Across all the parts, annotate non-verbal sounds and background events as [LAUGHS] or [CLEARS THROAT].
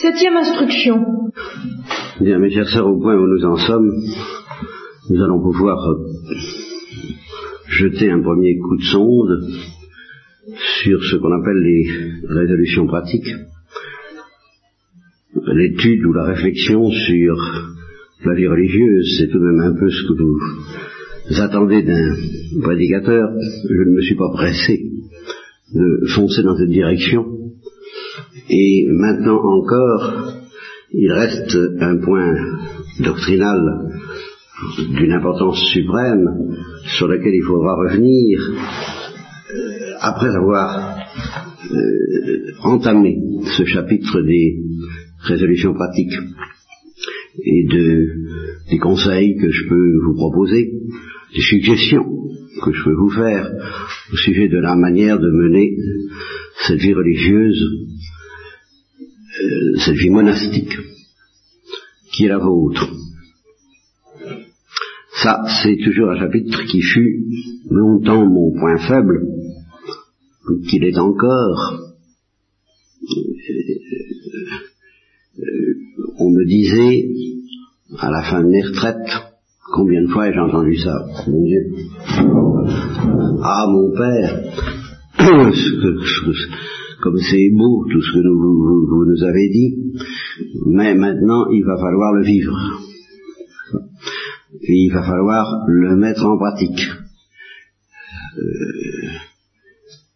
Septième instruction. Bien, mes chers sœurs, au point où nous en sommes, nous allons pouvoir euh, jeter un premier coup de sonde sur ce qu'on appelle les résolutions pratiques, l'étude ou la réflexion sur la vie religieuse, c'est tout de même un peu ce que vous attendez d'un prédicateur. Je ne me suis pas pressé de foncer dans cette direction. Et maintenant encore, il reste un point doctrinal d'une importance suprême sur lequel il faudra revenir euh, après avoir euh, entamé ce chapitre des résolutions pratiques et de, des conseils que je peux vous proposer, des suggestions que je peux vous faire au sujet de la manière de mener cette vie religieuse, euh, cette vie monastique, qui est la vôtre. Ça, c'est toujours un chapitre qui fut longtemps mon point faible, qu'il est encore. On me disait, à la fin de mes retraites, combien de fois ai-je entendu ça? Mon Dieu. Ah, mon père, [COUGHS] comme c'est beau tout ce que vous, nous avez dit, mais maintenant il va falloir le vivre. Et il va falloir le mettre en pratique. Euh,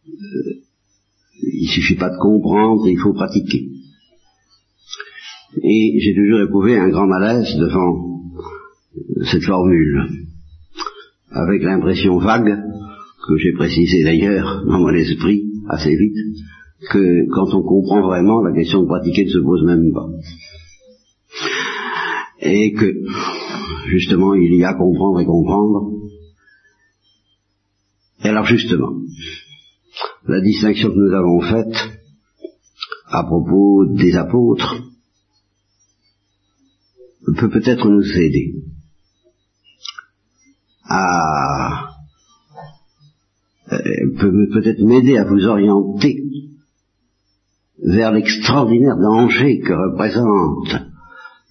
euh, il suffit pas de comprendre, il faut pratiquer. Et j'ai toujours éprouvé un grand malaise devant cette formule, avec l'impression vague, que j'ai précisé d'ailleurs dans mon esprit assez vite, que quand on comprend vraiment, la question de pratiquer ne se pose même pas. Et que, justement, il y a comprendre et comprendre. Et alors, justement, la distinction que nous avons faite à propos des apôtres peut peut-être nous aider à euh, peut peut-être m'aider à vous orienter vers l'extraordinaire danger que représente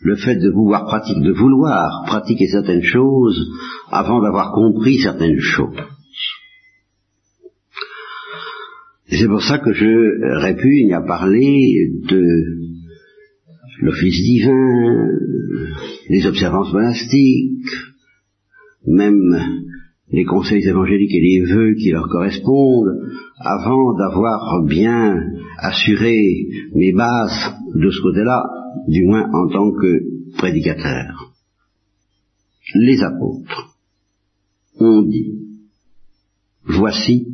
le fait de vouloir pratiquer, de vouloir pratiquer certaines choses avant d'avoir compris certaines choses. C'est pour ça que je répugne à parler de l'office divin, les observances monastiques, même les conseils évangéliques et les vœux qui leur correspondent, avant d'avoir bien assuré mes bases de ce côté-là, du moins en tant que prédicateur. Les apôtres ont dit, voici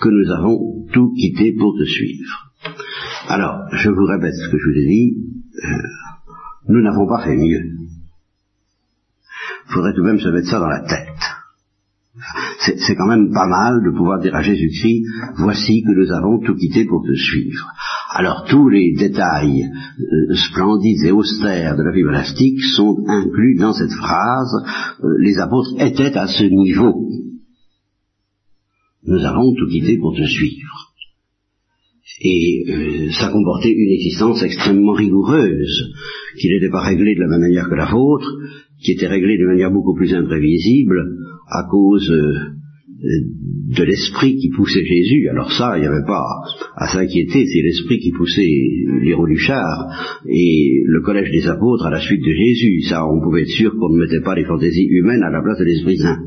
que nous avons tout quitté pour te suivre. Alors, je vous répète ce que je vous ai dit, euh, nous n'avons pas fait mieux. Il faudrait tout de même se mettre ça dans la tête c'est quand même pas mal de pouvoir dire à Jésus-Christ, voici que nous avons tout quitté pour te suivre. Alors tous les détails euh, splendides et austères de la vie monastique sont inclus dans cette phrase, euh, les apôtres étaient à ce niveau. Nous avons tout quitté pour te suivre. Et euh, ça comportait une existence extrêmement rigoureuse, qui n'était pas réglée de la même manière que la vôtre, qui était réglée de manière beaucoup plus imprévisible à cause de l'esprit qui poussait Jésus. Alors ça, il n'y avait pas à s'inquiéter, c'est l'esprit qui poussait les Roluchards et le collège des apôtres à la suite de Jésus. Ça, on pouvait être sûr qu'on ne mettait pas les fantaisies humaines à la place de l'esprit saint.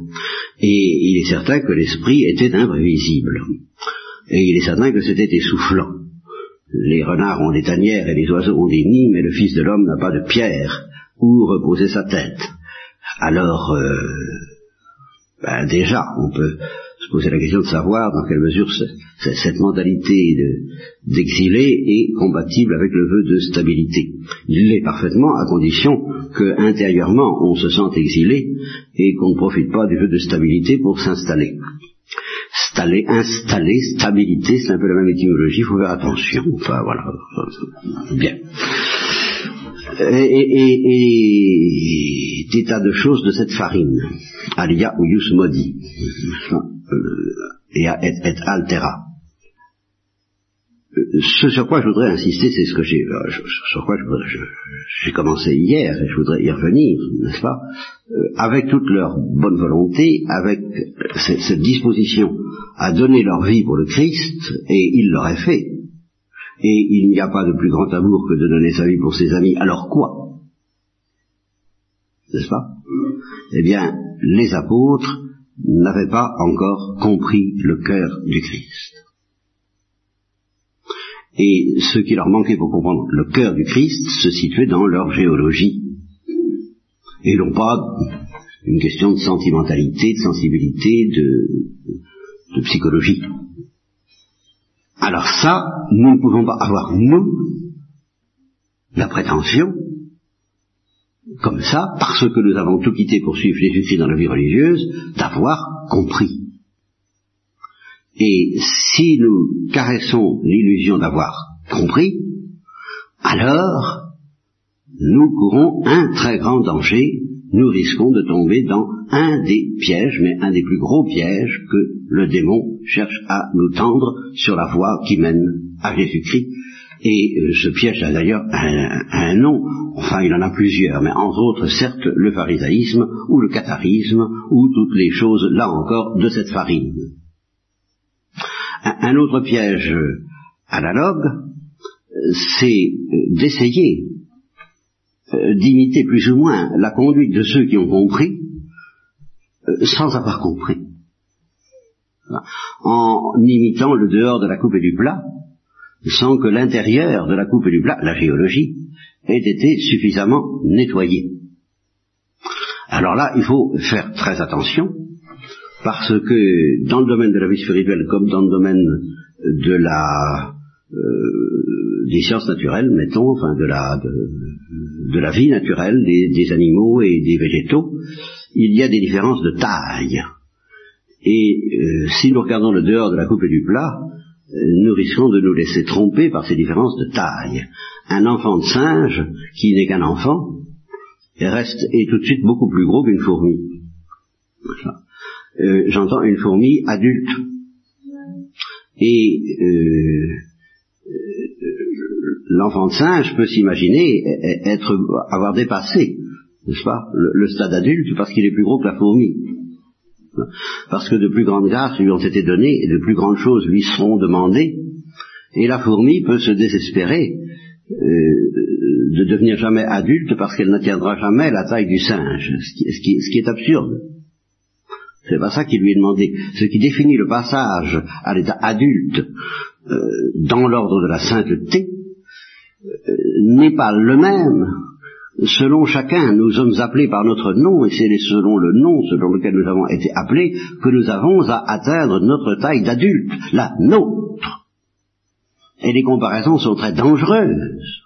Et il est certain que l'esprit était imprévisible. Et il est certain que c'était essoufflant. Les renards ont des tanières et les oiseaux ont des nids, mais le Fils de l'homme n'a pas de pierre où reposer sa tête. Alors, euh, ben déjà, on peut se poser la question de savoir dans quelle mesure cette mentalité d'exilé est compatible avec le vœu de stabilité. Il l'est parfaitement à condition que intérieurement on se sente exilé et qu'on ne profite pas du vœu de stabilité pour s'installer. Installer, installer, stabilité, c'est un peu la même étymologie, il faut faire attention. Enfin voilà. Bien et, et, des de choses de cette farine, alia uius modi, et et, et altera. ce sur quoi je voudrais insister, c'est ce que j'ai, euh, sur quoi j'ai commencé hier, et je voudrais y revenir, n'est-ce pas, euh, avec toute leur bonne volonté, avec cette, disposition à donner leur vie pour le Christ, et il l'aurait fait. Et il n'y a pas de plus grand amour que de donner sa vie pour ses amis. Alors quoi? N'est-ce pas? Eh bien, les apôtres n'avaient pas encore compris le cœur du Christ. Et ce qui leur manquait pour comprendre le cœur du Christ se situait dans leur géologie. Et non pas une question de sentimentalité, de sensibilité, de, de psychologie. Alors ça, nous ne pouvons pas avoir, nous, la prétention, comme ça, parce que nous avons tout quitté pour suivre Jésus-Christ dans la vie religieuse, d'avoir compris. Et si nous caressons l'illusion d'avoir compris, alors nous courons un très grand danger, nous risquons de tomber dans un des pièges, mais un des plus gros pièges que le démon cherche à nous tendre sur la voie qui mène à Jésus-Christ. Et euh, ce piège a d'ailleurs un, nom, enfin il en a plusieurs, mais entre autres certes le pharisaïsme ou le catharisme ou toutes les choses, là encore, de cette farine. Un autre piège analogue, c'est d'essayer euh, d'imiter plus ou moins la conduite de ceux qui ont compris euh, sans avoir compris. En imitant le dehors de la coupe et du plat, sans que l'intérieur de la coupe et du plat, la géologie, ait été suffisamment nettoyé. Alors là, il faut faire très attention, parce que dans le domaine de la vie spirituelle comme dans le domaine de la euh, des sciences naturelles, mettons, enfin de la de, la vie naturelle des, animaux et des végétaux, il y a des différences de taille. Et euh, si nous regardons le dehors de la coupe et du plat, euh, nous risquons de nous laisser tromper par ces différences de taille. Un enfant de singe, qui n'est qu'un enfant, reste est tout de suite beaucoup plus gros qu'une fourmi. Euh, j'entends une fourmi adulte. Et l'enfant de singe peut s'imaginer être avoir dépassé, n'est-ce pas, le, stade adulte parce qu'il est plus gros que la fourmi. Parce que de plus grandes grâces lui ont été données et de plus grandes choses lui seront demandées. Et la fourmi peut se désespérer de devenir jamais adulte parce qu'elle n'atteindra jamais la taille du singe, ce qui est absurde. C'est pas ça qui lui est demandé. Ce qui définit le passage à l'état adulte euh, dans l'ordre de la sainteté euh, n'est pas le même selon chacun. Nous sommes appelés par notre nom, et c'est selon le nom selon lequel nous avons été appelés que nous avons à atteindre notre taille d'adulte, la nôtre. Et les comparaisons sont très dangereuses,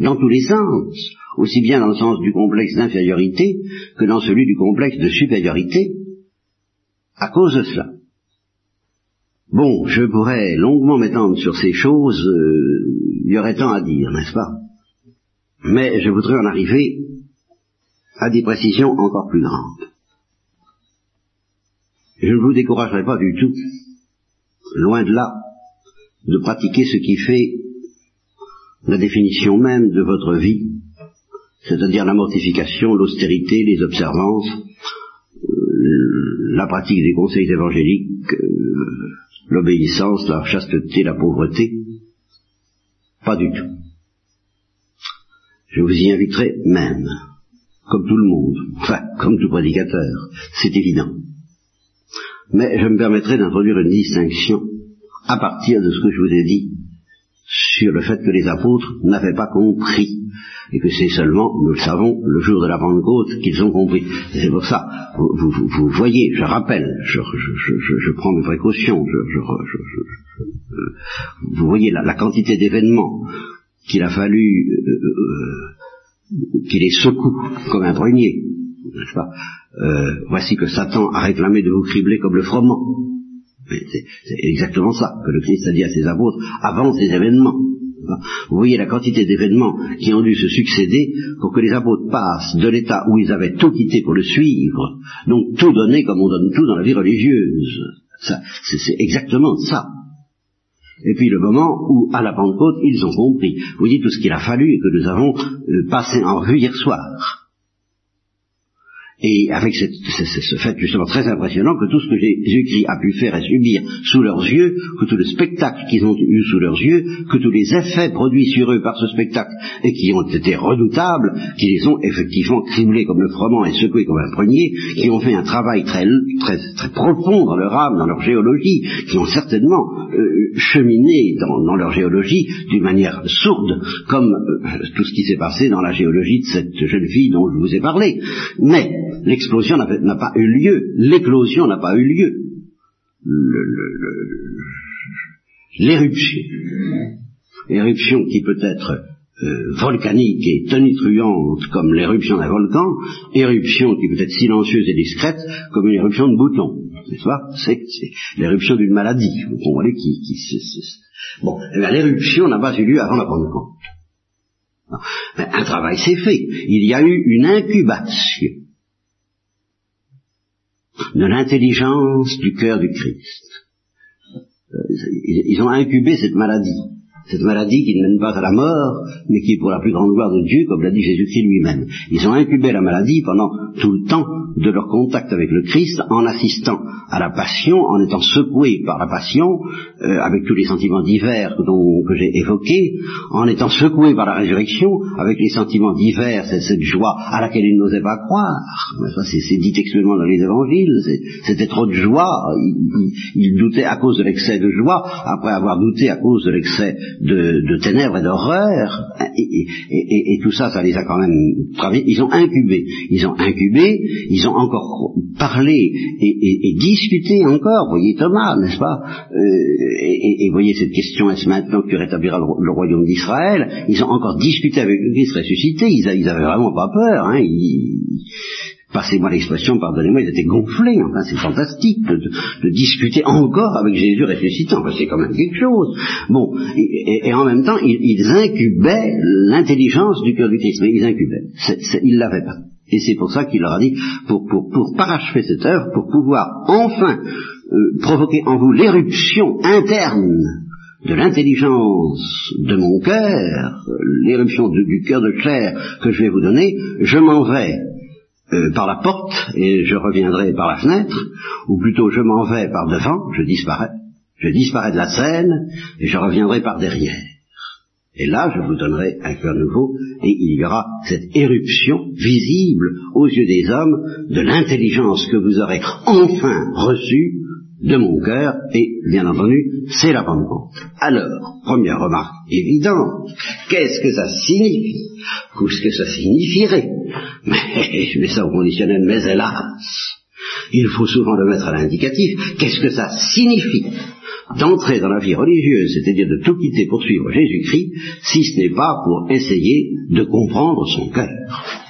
dans tous les sens, aussi bien dans le sens du complexe d'infériorité que dans celui du complexe de supériorité à cause de cela. Bon, je pourrais longuement m'étendre sur ces choses, euh, il y aurait tant à dire, n'est-ce pas? Mais je voudrais en arriver à des précisions encore plus grandes. Je ne vous découragerai pas du tout, loin de là, de pratiquer ce qui fait la définition même de votre vie, c'est-à-dire la mortification, l'austérité, les observances, la pratique des conseils évangéliques, euh, l'obéissance, la chasteté, la pauvreté Pas du tout. Je vous y inviterai même, comme tout le monde, enfin, comme tout prédicateur, c'est évident. Mais je me permettrai d'introduire une distinction à partir de ce que je vous ai dit sur le fait que les apôtres n'avaient pas compris et que c'est seulement, nous le savons, le jour de la Pentecôte qu'ils ont compris. C'est pour ça, vous, vous, voyez, je rappelle, je, prends mes précautions, vous voyez la, quantité d'événements qu'il a fallu euh, euh, qu'il les secoue comme un euh, Voici que Satan a réclamé de vous cribler comme le froment. C'est exactement ça que le Christ a dit à ses apôtres avant ces événements. Vous voyez la quantité d'événements qui ont dû se succéder pour que les apôtres passent de l'état où ils avaient tout quitté pour le suivre, donc tout donner comme on donne tout dans la vie religieuse. C'est exactement ça. et puis le moment où, à la Pentecôte, ils ont compris. Vous dites tout ce qu'il a fallu et que nous avons euh, passé en revue hier soir. Et avec cette, ce, fait justement très impressionnant que tout ce que Jésus-Christ a pu faire et subir sous leurs yeux, que tout le spectacle qu'ils ont eu sous leurs yeux, que tous les effets produits sur eux par ce spectacle et qui ont été redoutables, qui les ont effectivement criblés comme le froment et secoués comme un prunier, qui ont fait un travail très, très, très profond dans leur âme, dans leur géologie, qui ont certainement euh, cheminé dans, leur géologie d'une manière sourde, comme euh, tout ce qui s'est passé dans la géologie de cette jeune fille dont je vous ai parlé. Mais l'explosion n'a pas eu lieu, l'éclosion n'a pas eu lieu. L'éruption, l'éruption qui peut être euh, volcanique et tonitruante comme l'éruption d'un volcan, éruption qui peut être silencieuse et discrète comme une éruption de bouton, n'est-ce C'est l'éruption d'une maladie, vous comprenez, qui, Bon, eh l'éruption n'a pas eu lieu avant la Pentecôte. Un travail s'est fait. Il y a eu une incubation de l'intelligence du cœur du Christ. Euh, ils ont incubé cette maladie, cette maladie qui ne mène pas à la mort, mais qui est pour la plus grande gloire de Dieu, comme l'a dit Jésus-Christ lui-même. Ils ont incubé la maladie pendant tout le temps de leur contact avec le Christ en assistant à la passion, en étant secoués par la passion, euh, avec tous les sentiments divers que j'ai évoqués, en étant secoués par la résurrection, avec les sentiments divers, cette, cette joie à laquelle ils n'osaient pas croire. C'est dit textuellement dans les évangiles, c'était trop de joie, ils, doutaient à cause de l'excès de joie, après avoir douté à cause de l'excès de, ténèbres et d'horreur, et, et, tout ça, ça les a quand même travaillé, ils ont incubé, ils ont incubé, ils ont encore parlé et, discuté encore, voyez Thomas, n'est-ce pas? Euh, et, voyez cette question, est-ce maintenant que tu rétabliras le, royaume d'Israël? Ils ont encore discuté avec le Christ ressuscité, ils, ils avaient vraiment pas peur, hein, passez-moi l'expression, pardonnez-moi, ils étaient gonflés, enfin c'est fantastique de, discuter encore avec Jésus ressuscitant, enfin, c'est quand même quelque chose. Bon, et, en même temps, ils, incubaient l'intelligence du cœur du Christ, mais ils incubaient, ils l'avaient pas. Et c'est pour ça qu'il leur a dit, pour parachever cette œuvre, pour pouvoir enfin euh, provoquer en vous l'éruption interne de l'intelligence de mon cœur, l'éruption du cœur de chair que je vais vous donner, je m'en vais euh, par la porte et je reviendrai par la fenêtre, ou plutôt je m'en vais par devant, je disparais, je disparais de la scène et je reviendrai par derrière. Et là, je vous donnerai un cœur nouveau, et il y aura cette éruption visible aux yeux des hommes de l'intelligence que vous aurez enfin reçue de mon cœur, et bien entendu, c'est la Pentecôte. Alors, première remarque évidente, qu'est-ce que ça signifie? Qu'est-ce que ça signifierait? [LAUGHS] Mais je mets ça au conditionnel, mais hélas, il faut souvent le mettre à l'indicatif, qu'est-ce que ça signifie? D'entrer dans la vie religieuse, c'est-à-dire de tout quitter pour suivre Jésus-Christ, si ce n'est pas pour essayer de comprendre son cœur.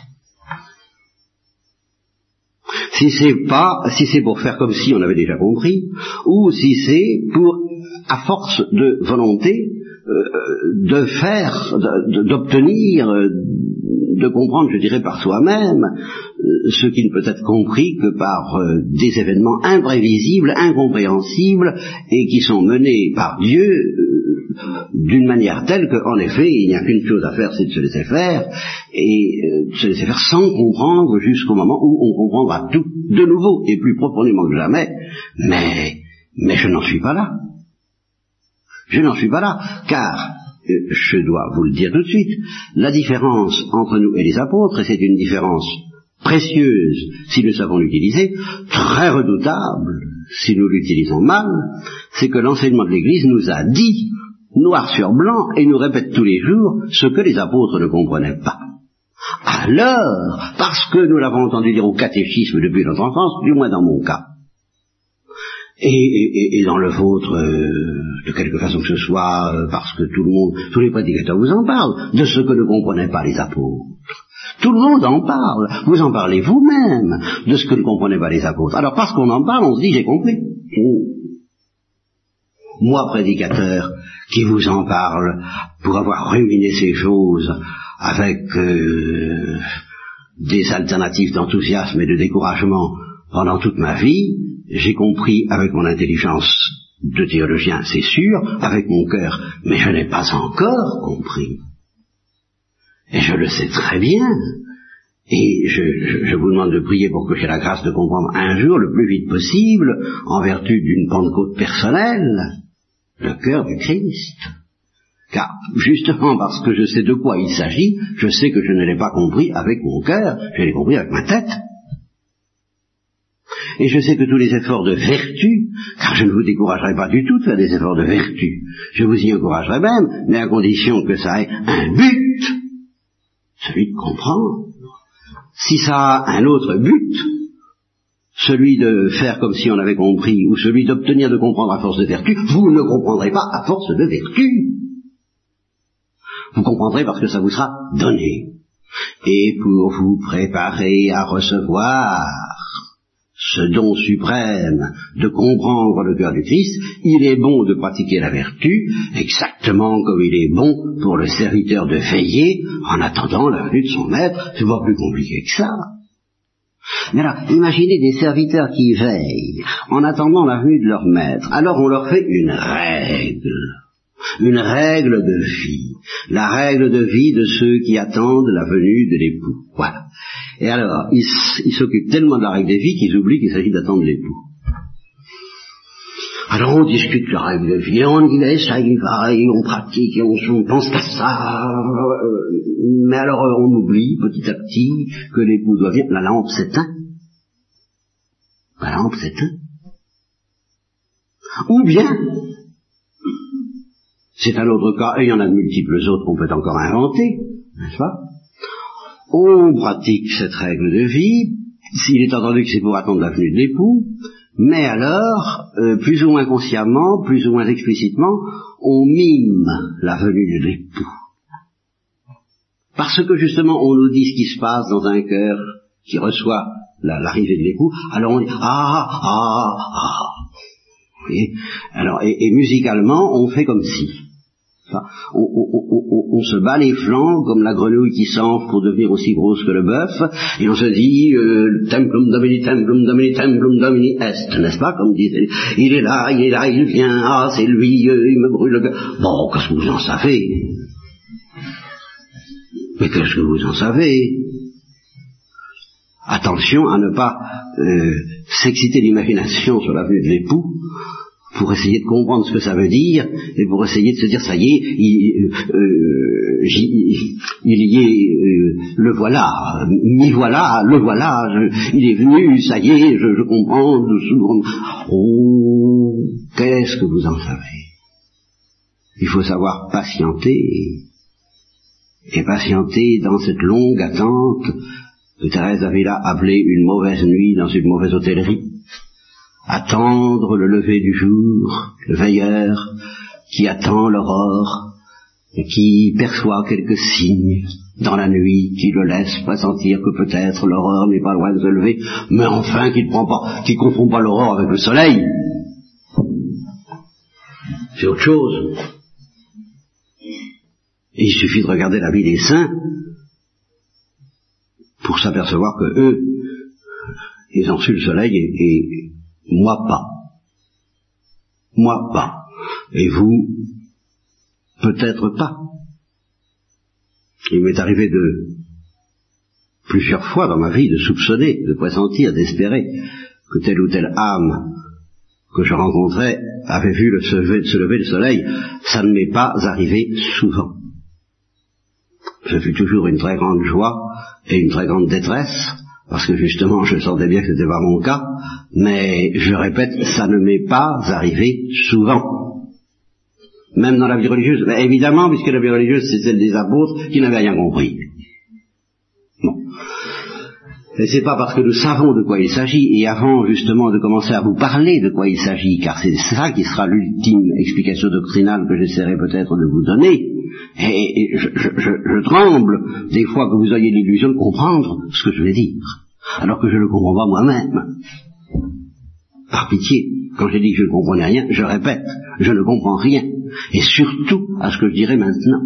Si c'est pas, si c'est pour faire comme si on avait déjà compris, ou si c'est pour, à force de volonté, euh, de faire, d'obtenir, euh, de comprendre, je dirais, par soi-même, euh, ce qui ne peut être compris que par des événements imprévisibles, incompréhensibles, et qui sont menés par Dieu d'une manière telle qu'en effet, il n'y a qu'une chose à faire, c'est de se laisser faire, et de se laisser faire sans comprendre jusqu'au moment où on comprendra tout de nouveau et plus profondément que jamais, mais, mais je n'en suis pas là. Je n'en suis pas là, car, euh, je dois vous le dire tout de suite, la différence entre nous et les apôtres, et c'est une différence précieuse si nous savons l'utiliser, très redoutable si nous l'utilisons mal, c'est que l'enseignement de l'Église nous a dit, noir sur blanc, et nous répète tous les jours ce que les apôtres ne comprenaient pas. Alors, parce que nous l'avons entendu dire au catéchisme depuis notre enfance, du moins dans mon cas, et, dans le vôtre, euh, de quelque façon que ce soit, euh, parce que tout le monde, tous les prédicateurs vous en parlent, de ce que ne comprenaient pas les apôtres. Tout le monde en parle. Vous en parlez vous-même de ce que ne comprenaient pas les apôtres. Alors parce qu'on en parle, on se dit j'ai compris. Oh. Moi, prédicateur, qui vous en parle pour avoir ruiné ces choses avec euh, des alternatives d'enthousiasme et de découragement pendant toute ma vie, j'ai compris avec mon intelligence de théologien, c'est sûr, avec mon cœur, mais je n'ai pas encore compris. Et je le sais très bien. Et je, vous demande de prier pour que j'ai la grâce de comprendre un jour, le plus vite possible, en vertu d'une pentecôte personnelle, le cœur du Christ. Car justement parce que je sais de quoi il s'agit, je sais que je ne l'ai pas compris avec mon cœur, je l'ai compris avec ma tête. Et je sais que tous les efforts de vertu, car je ne vous découragerai pas du tout de faire des efforts de vertu, je vous y encouragerai même, mais à condition que ça ait un but, celui de comprendre. Si ça a un autre but, celui de faire comme si on avait compris, ou celui d'obtenir de comprendre à force de vertu, vous ne comprendrez pas à force de vertu. Vous comprendrez parce que ça vous sera donné. Et pour vous préparer à recevoir ce don suprême de comprendre le cœur du Christ, il est bon de pratiquer la vertu exactement comme il est bon pour le serviteur de veiller en attendant la venue de son maître. C'est pas plus compliqué que ça. Mais alors, imaginez des serviteurs qui veillent en attendant la venue de leur maître. Alors on leur fait une règle une règle de vie, la règle de vie de ceux qui attendent la venue de l'époux. Voilà. Et alors, ils s'occupent tellement de la règle de vie qu'ils oublient qu'il s'agit d'attendre l'époux. Alors on discute la règle de vie, on y laisse, ça y va, et on pratique, et on, pense à ça. Mais alors on oublie petit à petit que l'époux doit venir, la lampe s'éteint. La lampe s'éteint. Ou bien, c'est un autre cas, et il y en a de multiples autres qu'on peut encore inventer, n'est-ce pas? On pratique cette règle de vie, s'il est entendu que c'est pour attendre la venue de l'époux, mais alors, euh, plus ou moins consciemment, plus ou moins explicitement, on mime la venue de l'époux. Parce que justement, on nous dit ce qui se passe dans un cœur qui reçoit l'arrivée de l'époux, alors on dit ah ah ah ah. Vous voyez? Alors, et musicalement, on fait comme si on, se bat les flancs comme la grenouille qui s'enfle pour devenir aussi grosse que le bœuf, et on se dit euh, templum domini, templum domini, templum domini est, n'est-ce pas, comme disait, il est là, il est là, il vient, ah c'est lui, euh, il me brûle le cœur. Bon, qu'est-ce que vous en savez? Mais qu'est-ce que vous en savez? Attention à ne pas euh, s'exciter l'imagination sur la vue de l'époux, pour essayer de comprendre ce que ça veut dire, et pour essayer de se dire, ça y est, il, euh, y est, euh, le voilà, m'y voilà, le voilà, il est venu, ça y est, je, je comprends, je, oh, qu'est-ce que vous en savez? Il faut savoir patienter, et patienter dans cette longue attente que Thérèse avait là appelée une mauvaise nuit dans une mauvaise hôtellerie attendre le lever du jour, le veilleur qui attend l'aurore et qui perçoit quelques signes dans la nuit qui le laissent pressentir que peut-être l'aurore n'est pas loin de se lever, mais enfin qui ne prend pas, qui confond pas l'aurore avec le soleil. C'est autre chose. il suffit de regarder la vie des saints pour s'apercevoir que eux, ils ont su le soleil et moi pas. Moi pas. Et vous, peut-être pas. Il m'est arrivé de plusieurs fois dans ma vie de soupçonner, de pressentir, d'espérer que telle ou telle âme que je rencontrais avait vu le se, lever, se lever le soleil. Ça ne m'est pas arrivé souvent. Ce fut toujours une très grande joie et une très grande détresse, parce que justement je sentais bien que ce n'était pas mon cas, mais je répète, ça ne m'est pas arrivé souvent. Même dans la vie religieuse. Mais évidemment, puisque la vie religieuse, c'est celle des apôtres qui n'avaient rien compris. Bon. Et c'est pas parce que nous savons de quoi il s'agit, et avant justement de commencer à vous parler de quoi il s'agit, car c'est ça qui sera l'ultime explication doctrinale que j'essaierai peut-être de vous donner, et, je, tremble des fois que vous ayez l'illusion de comprendre ce que je vais dire, alors que je ne comprends pas moi-même. Par pitié, quand j'ai dit que je ne comprenais rien, je répète, je ne comprends rien, et surtout à ce que je dirai maintenant.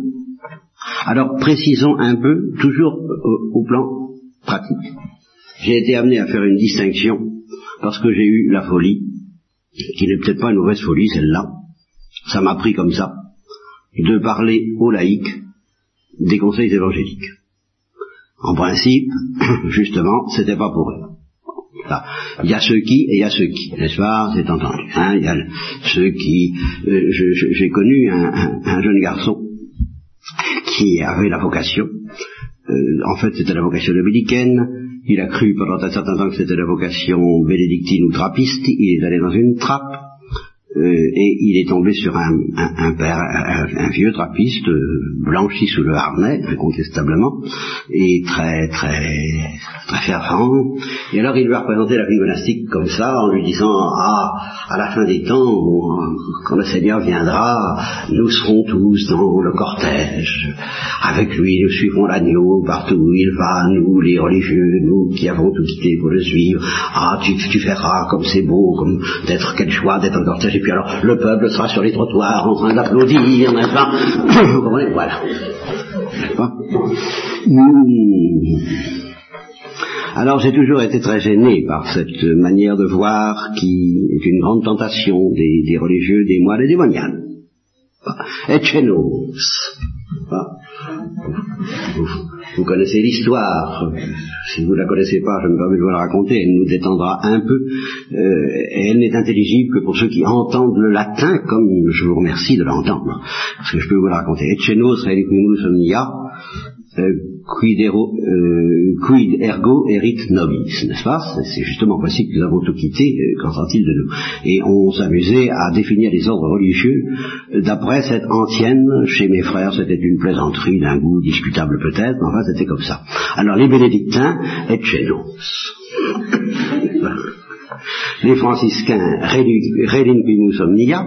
Alors précisons un peu, toujours au, plan pratique. J'ai été amené à faire une distinction parce que j'ai eu la folie, qui n'est peut-être pas une mauvaise folie celle-là, ça m'a pris comme ça, de parler aux laïcs des conseils évangéliques. En principe, [CLEARS THROAT] justement, c'était pas pour eux. Il y a ceux qui et il y a ceux qui, n'est-ce pas? C'est entendu. Hein? Il y a ceux qui. Euh, j'ai connu un, jeune garçon qui avait la vocation. Euh, en fait, c'était la vocation dominicaine. Il a cru pendant un certain temps que c'était la vocation bénédictine ou trappiste. Il est allé dans une trappe. Euh, et il est tombé sur un, vieux trappiste euh, blanchi sous le harnais, incontestablement, et très très très fervent. Et alors il lui a représenté la vie monastique comme ça, en lui disant ah à la fin des temps, quand le Seigneur viendra, nous serons tous dans le cortège. Avec lui, nous suivrons l'agneau partout où il va, nous les religieux, nous qui avons tout quitté pour le suivre. Ah tu, tu verras comme c'est beau, comme d'être quelle joie d'être en cortège et puis alors le peuple sera sur les trottoirs en train d'applaudir, n'est-ce pas [CLEARS THROAT] Vous comprenez Voilà. Hmm. Alors j'ai toujours été très gêné par cette manière de voir qui est une grande tentation des, religieux, des moines et des moniales. Et chez nous, vous, connaissez l'histoire. Si vous ne la connaissez pas, je ne vais pas vous la raconter, elle nous détendra un peu. Euh, elle n'est intelligible que pour ceux qui entendent le latin, comme je vous remercie de l'entendre. Parce que je peux vous la raconter. Et euh, quid, euh, quid, ergo erit nobis, n'est-ce pas? C'est justement possible que nous avons tout quitté, euh, qu'en sort-il de nous? Et on s'amusait à définir les ordres religieux d'après cette ancienne, chez mes frères c'était une plaisanterie d'un goût discutable peut-être, mais enfin c'était comme ça. Alors les bénédictins et chez nous. [LAUGHS] les franciscains relinquimus omnia,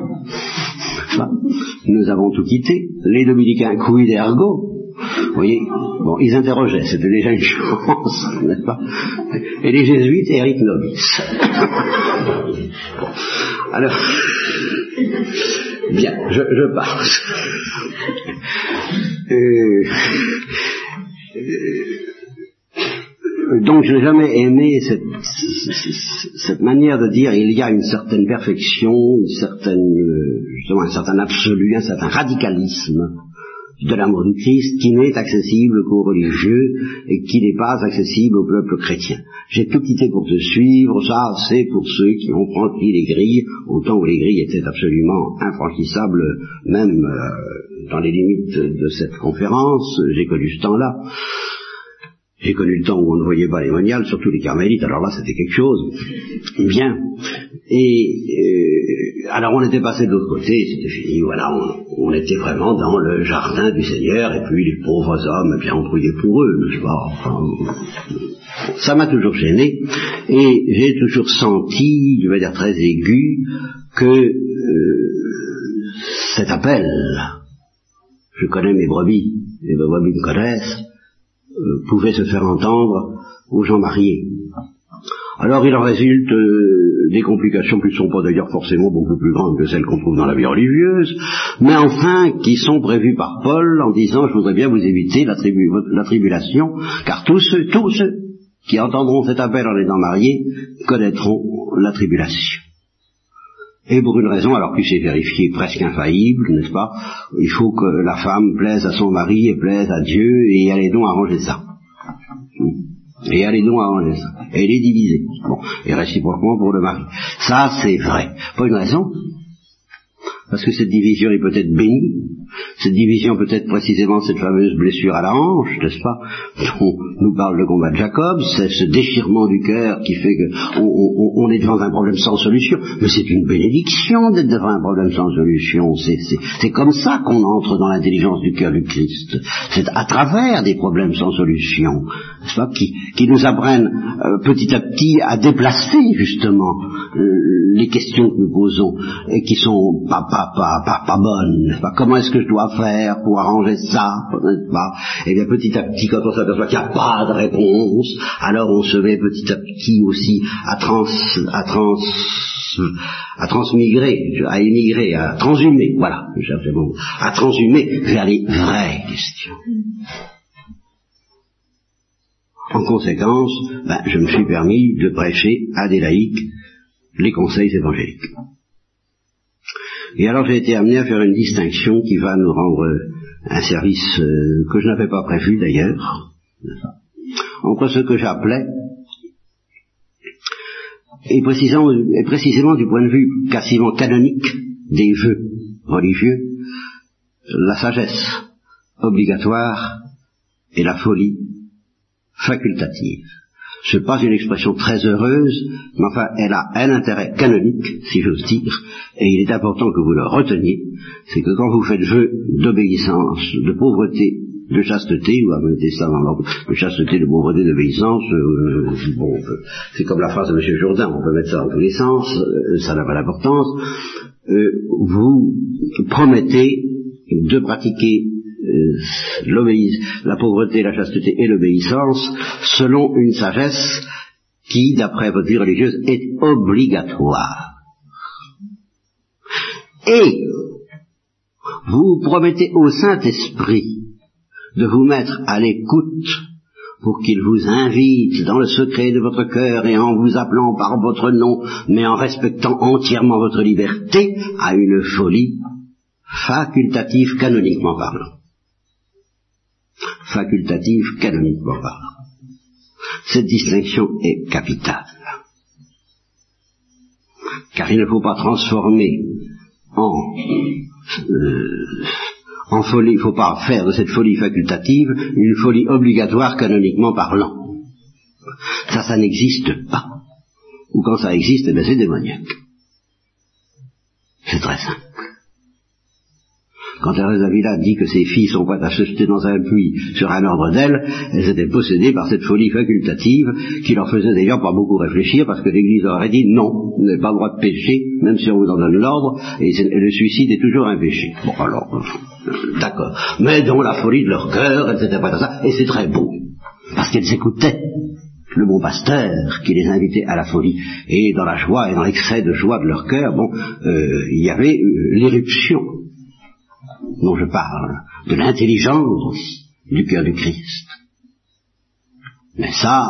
nous avons tout quitté, les dominicains quid ergo, vous voyez Bon, ils interrogeaient, c'était déjà une chance, [LAUGHS] n'est-ce pas Et les jésuites, Eric Nobis. [LAUGHS] Alors, bien, je, je passe. Euh, euh, donc je n'ai jamais aimé cette, manière de dire il y a une certaine perfection, une certaine, justement un certain absolu, un certain radicalisme de l'amour du Christ qui n'est accessible qu'aux religieux et qui n'est pas accessible au peuple chrétien. J'ai tout quitté pour te suivre, ça c'est pour ceux qui ont franchi les grilles, au temps où les grilles étaient absolument infranchissables, même euh, dans les limites de cette conférence, j'ai connu ce temps-là. J'ai connu le temps où on ne voyait pas les moniales, surtout les carmélites, alors là c'était quelque chose. Bien. Et euh, alors on était passé de l'autre côté, c'était fini, voilà, on, était vraiment dans le jardin du Seigneur, et puis les pauvres hommes, eh bien on pour eux, n'est-ce pas? Ça m'a toujours gêné, et j'ai toujours senti, vais dire très aigu, que euh, cet appel, je connais mes brebis, et mes brebis me connaissent, euh, pouvait se faire entendre aux gens mariés. Alors il en résulte euh, des complications qui ne sont pas d'ailleurs forcément beaucoup plus grandes que celles qu'on trouve dans la vie religieuse, mais enfin qui sont prévues par Paul en disant je voudrais bien vous éviter la, la tribulation, car tous ceux, tous ceux qui entendront cet appel en étant mariés connaîtront la tribulation. Et pour une raison, alors qu'il s'est vérifié presque infaillible, n'est-ce pas Il faut que la femme plaise à son mari et plaise à Dieu, et allez donc arranger ça. Et allez donc arranger ça. Et les diviser. Bon, et réciproquement pour le mari. Ça, c'est vrai. Pas une raison, parce que cette division est peut-être bénie, cette division peut être précisément cette fameuse blessure à la hanche, n'est-ce pas, dont nous parle le combat de Jacob, c'est ce déchirement du cœur qui fait qu'on on, est devant un problème sans solution. Mais c'est une bénédiction d'être devant un problème sans solution. C'est comme ça qu'on entre dans l'intelligence du cœur du Christ. C'est à travers des problèmes sans solution, n'est-ce pas, qui, qui nous apprennent euh, petit à petit à déplacer justement euh, les questions que nous posons et qui sont pas, pas, pas, pas, pas bonnes. Pas. Comment est-ce que je dois faire pour arranger ça pas Et eh bien petit à petit, quand on s'aperçoit qu'il n'y a pas de réponse, alors on se met petit à petit aussi à trans, à trans, à transmigrer, à émigrer, à transhumer, voilà, mot, à transhumer vers les vraies questions. En conséquence, ben, je me suis permis de prêcher à des laïcs les conseils évangéliques. Et alors j'ai été amené à faire une distinction qui va nous rendre un service euh, que je n'avais pas prévu d'ailleurs, entre ce que j'appelais, et précisément, et précisément du point de vue quasiment canonique des jeux religieux, la sagesse obligatoire et la folie facultative. Ce n'est pas une expression très heureuse, mais enfin, elle a un intérêt canonique, si j'ose dire, et il est important que vous le reteniez, c'est que quand vous faites jeu d'obéissance, de pauvreté, de chasteté, ou à mettez ça dans l'ordre, de chasteté, de pauvreté, d'obéissance, euh, bon, c'est comme la phrase de M. Jourdain, on peut mettre ça dans tous les sens, euh, ça n'a pas d'importance, euh, vous promettez de pratiquer la pauvreté, la chasteté et l'obéissance selon une sagesse qui, d'après votre vie religieuse, est obligatoire. Et vous promettez au Saint-Esprit de vous mettre à l'écoute pour qu'il vous invite dans le secret de votre cœur et en vous appelant par votre nom, mais en respectant entièrement votre liberté, à une folie facultative canoniquement parlant facultative canoniquement parlant. Cette distinction est capitale. Car il ne faut pas transformer en, euh, en folie, il ne faut pas faire de cette folie facultative une folie obligatoire canoniquement parlant. Ça, ça n'existe pas. Ou quand ça existe, eh c'est démoniaque. C'est très simple. Quand Thérèse d'Avila dit que ses filles sont prêtes à se jeter dans un puits sur un ordre d'elles, elles étaient possédées par cette folie facultative qui leur faisait d'ailleurs pas beaucoup réfléchir parce que l'Église aurait dit non, vous n'avez pas le droit de pécher, même si on vous en donne l'ordre, et, le suicide est toujours un péché. Bon alors, euh, d'accord. Mais dans la folie de leur cœur, elles étaient prêtes à ça, et c'est très beau, parce qu'elles écoutaient le bon pasteur qui les invitait à la folie. Et dans la joie et dans l'excès de joie de leur cœur, bon, euh, il y avait euh, l'éruption dont je parle, de l'intelligence du cœur du Christ. Mais ça,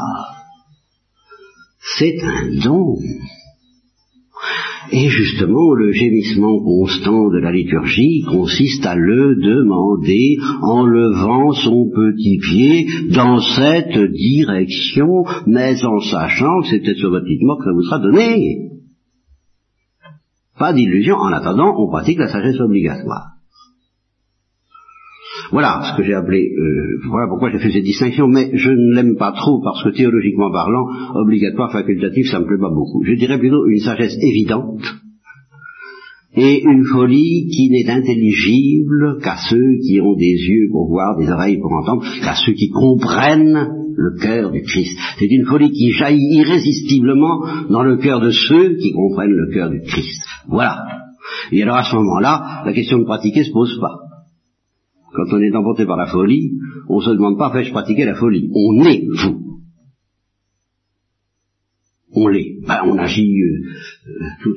c'est un don. Et justement, le gémissement constant de la liturgie consiste à le demander en levant son petit pied dans cette direction, mais en sachant que c'est peut-être sur que ça vous sera donné. Pas d'illusion, en attendant, on pratique la sagesse obligatoire. Voilà ce que j'ai appelé, euh, voilà pourquoi j'ai fait cette distinction, mais je ne l'aime pas trop parce que théologiquement parlant, obligatoire, facultatif, ça me plaît pas beaucoup. Je dirais plutôt une sagesse évidente et une folie qui n'est intelligible qu'à ceux qui ont des yeux pour voir, des oreilles pour entendre, qu'à ceux qui comprennent le cœur du Christ. C'est une folie qui jaillit irrésistiblement dans le cœur de ceux qui comprennent le cœur du Christ. Voilà. Et alors à ce moment-là, la question de pratiquer se pose pas. Quand on est emporté par la folie, on ne se demande pas fais-je pratiquer la folie? On est vous. On l'est. Ben, on agit euh, tout,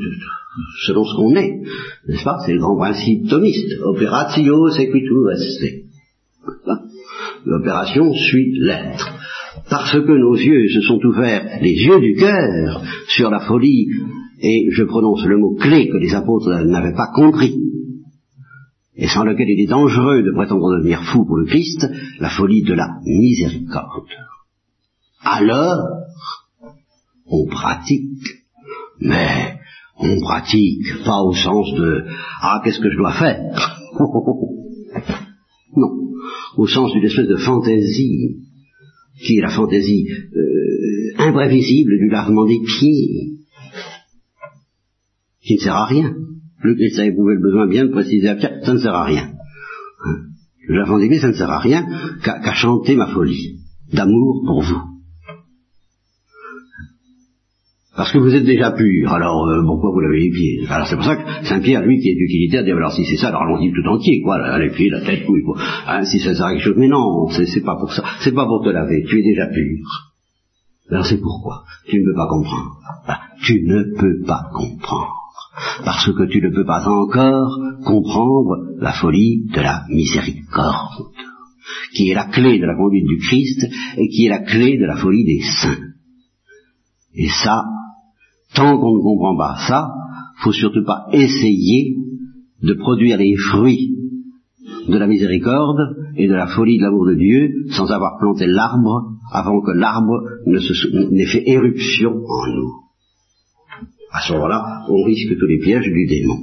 selon ce qu'on est. N'est-ce pas? C'est le grand principe thomiste. Operatio sequitur est. L'opération suit l'être. Parce que nos yeux se sont ouverts, les yeux du cœur, sur la folie, et je prononce le mot clé que les apôtres n'avaient pas compris, et sans lequel il est dangereux de prétendre devenir fou pour le Christ, la folie de la miséricorde. Alors, on pratique, mais on pratique pas au sens de ah qu'est-ce que je dois faire [LAUGHS] non. Au sens d'une espèce de fantaisie qui est la fantaisie euh, imprévisible du lavement des pieds qui ne sert à rien le Christ a éprouvé le besoin bien de préciser à Pierre, ça ne sert à rien. Hein L'avant d'église, ça ne sert à rien qu'à chanter ma folie d'amour pour vous. Parce que vous êtes déjà pur, alors euh, pourquoi vous l'avez pieds Alors c'est pour ça que Saint Pierre, lui qui est utilitaire, dit alors si c'est ça, alors allons-y tout entier, quoi, les pieds, la tête, oui, quoi. Hein, si ça sert à quelque chose, mais non, c'est pas pour ça, c'est pas pour te laver, tu es déjà pur. Alors c'est pourquoi? Tu ne peux pas comprendre. Ben, tu ne peux pas comprendre parce que tu ne peux pas encore comprendre la folie de la miséricorde, qui est la clé de la conduite du Christ et qui est la clé de la folie des saints. Et ça, tant qu'on ne comprend pas ça, faut surtout pas essayer de produire les fruits de la miséricorde et de la folie de l'amour de Dieu sans avoir planté l'arbre avant que l'arbre n'ait fait éruption en nous. À ce moment-là, on risque tous les pièges du démon.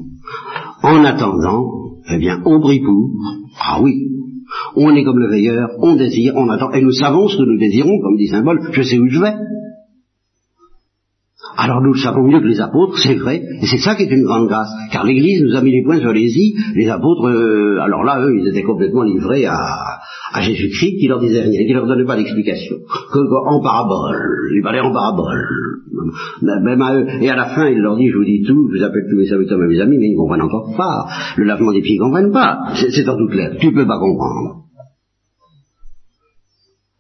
En attendant, eh bien, on brille pour. Ah oui, on est comme le veilleur, on désire, on attend, et nous savons ce que nous désirons, comme dit Symbole, je sais où je vais. Alors nous le savons mieux que les apôtres, c'est vrai, et c'est ça qui est une grande grâce, car l'Église nous a mis les points sur les i, les apôtres, euh, alors là, eux, ils étaient complètement livrés à, à Jésus-Christ qui leur disait rien, qui leur donnait pas d'explication, en parabole, il parlait en parabole, même à eux, et à la fin, il leur dit, je vous dis tout, je vous appelle tous mes serviteurs, mes amis, mais ils ne comprennent encore pas, le lavement des pieds, ils ne comprennent pas, c'est en tout clair, tu ne peux pas comprendre.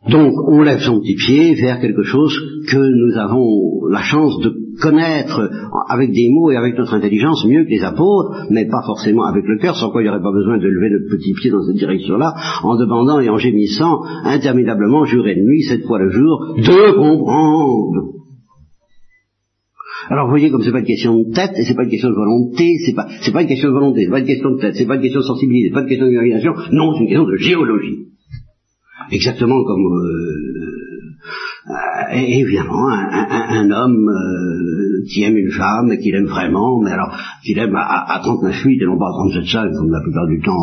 Donc, on lève son petit pied vers quelque chose que nous avons la chance de connaître avec des mots et avec notre intelligence mieux que les apôtres, mais pas forcément avec le cœur, sans quoi il n'y aurait pas besoin de lever notre petit pied dans cette direction-là, en demandant et en gémissant interminablement, jour et nuit, sept fois le jour, de comprendre. Alors vous voyez comme c'est pas une question de tête, et c'est pas une question de volonté, c'est pas, c'est pas une question de volonté, c'est pas une question de tête, c'est pas une question de sensibilité, c'est pas une question d'imagination, non, c'est une question de géologie. Exactement comme euh, évidemment un, homme euh, qui aime une femme et qu'il aime vraiment, mais alors qu'il aime à, à 39,8 et non pas à 37,5 comme la plupart du temps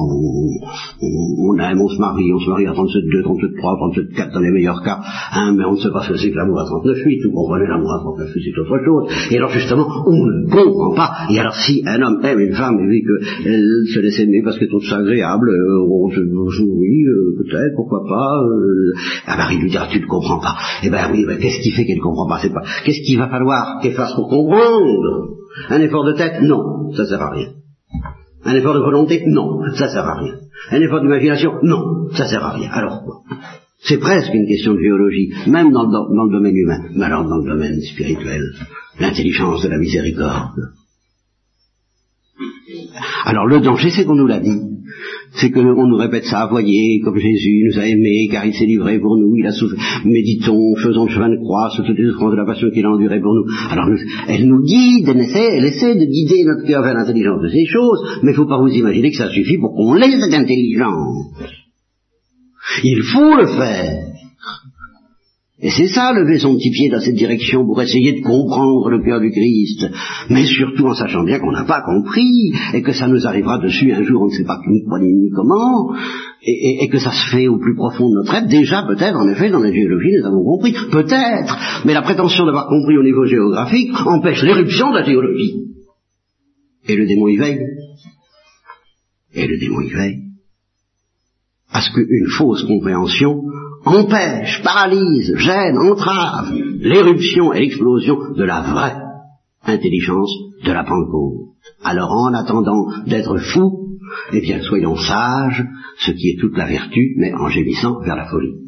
on, aime, on se marie, on se marie à 37,2, 37,3, 37,4 dans les meilleurs cas, hein, mais on ne sait pas ce que c'est que l'amour à 39,8, vous comprenez, l'amour à 39,8 c'est autre chose, et alors justement on ne comprend pas, et alors si un homme aime une femme et vit qu'elle se laisse aimer parce qu'elle trouve ça agréable, euh, on se, oui, peut-être, pourquoi pas, euh, ah bah, il lui dira, tu ne comprends pas. Eh ben oui, ben, qu'est-ce qui fait qu'elle ne comprend pas, pas Qu'est-ce qu'il va falloir qu'elle fasse pour comprendre? Un effort de tête? Non, ça sert à rien. Un effort de volonté? Non, ça sert à rien. Un effort d'imagination? Non, ça sert à rien. Alors quoi C'est presque une question de géologie, même dans le domaine humain, mais alors dans le domaine spirituel, l'intelligence de la miséricorde. Alors le danger, c'est qu'on nous l'a dit c'est qu'on nous répète ça, voyez, comme Jésus nous a aimés, car il s'est livré pour nous, il a souffert, méditons, faisons le chemin de croix sur toutes les souffrances de la passion qu'il a enduré pour nous. Alors elle nous guide, elle essaie, elle essaie de guider notre cœur vers l'intelligence de ces choses, mais il ne faut pas vous imaginer que ça suffit pour qu'on ait cette intelligence. Il faut le faire. Et c'est ça, lever son petit pied dans cette direction pour essayer de comprendre le cœur du Christ, mais surtout en sachant bien qu'on n'a pas compris, et que ça nous arrivera dessus un jour, on ne sait pas ni quoi ni comment, et, que ça se fait au plus profond de notre être, déjà peut-être, en effet, dans la géologie, nous avons compris, peut-être, mais la prétention d'avoir compris au niveau géographique empêche l'éruption de la géologie. Et le démon y veille. Et le démon y veille. À ce qu'une fausse compréhension empêche, paralyse, gêne, entrave l'éruption et l'explosion de la vraie intelligence de la Pentecôte. Alors en attendant d'être fou, eh bien soyons sages, ce qui est toute la vertu, mais en gémissant vers la folie.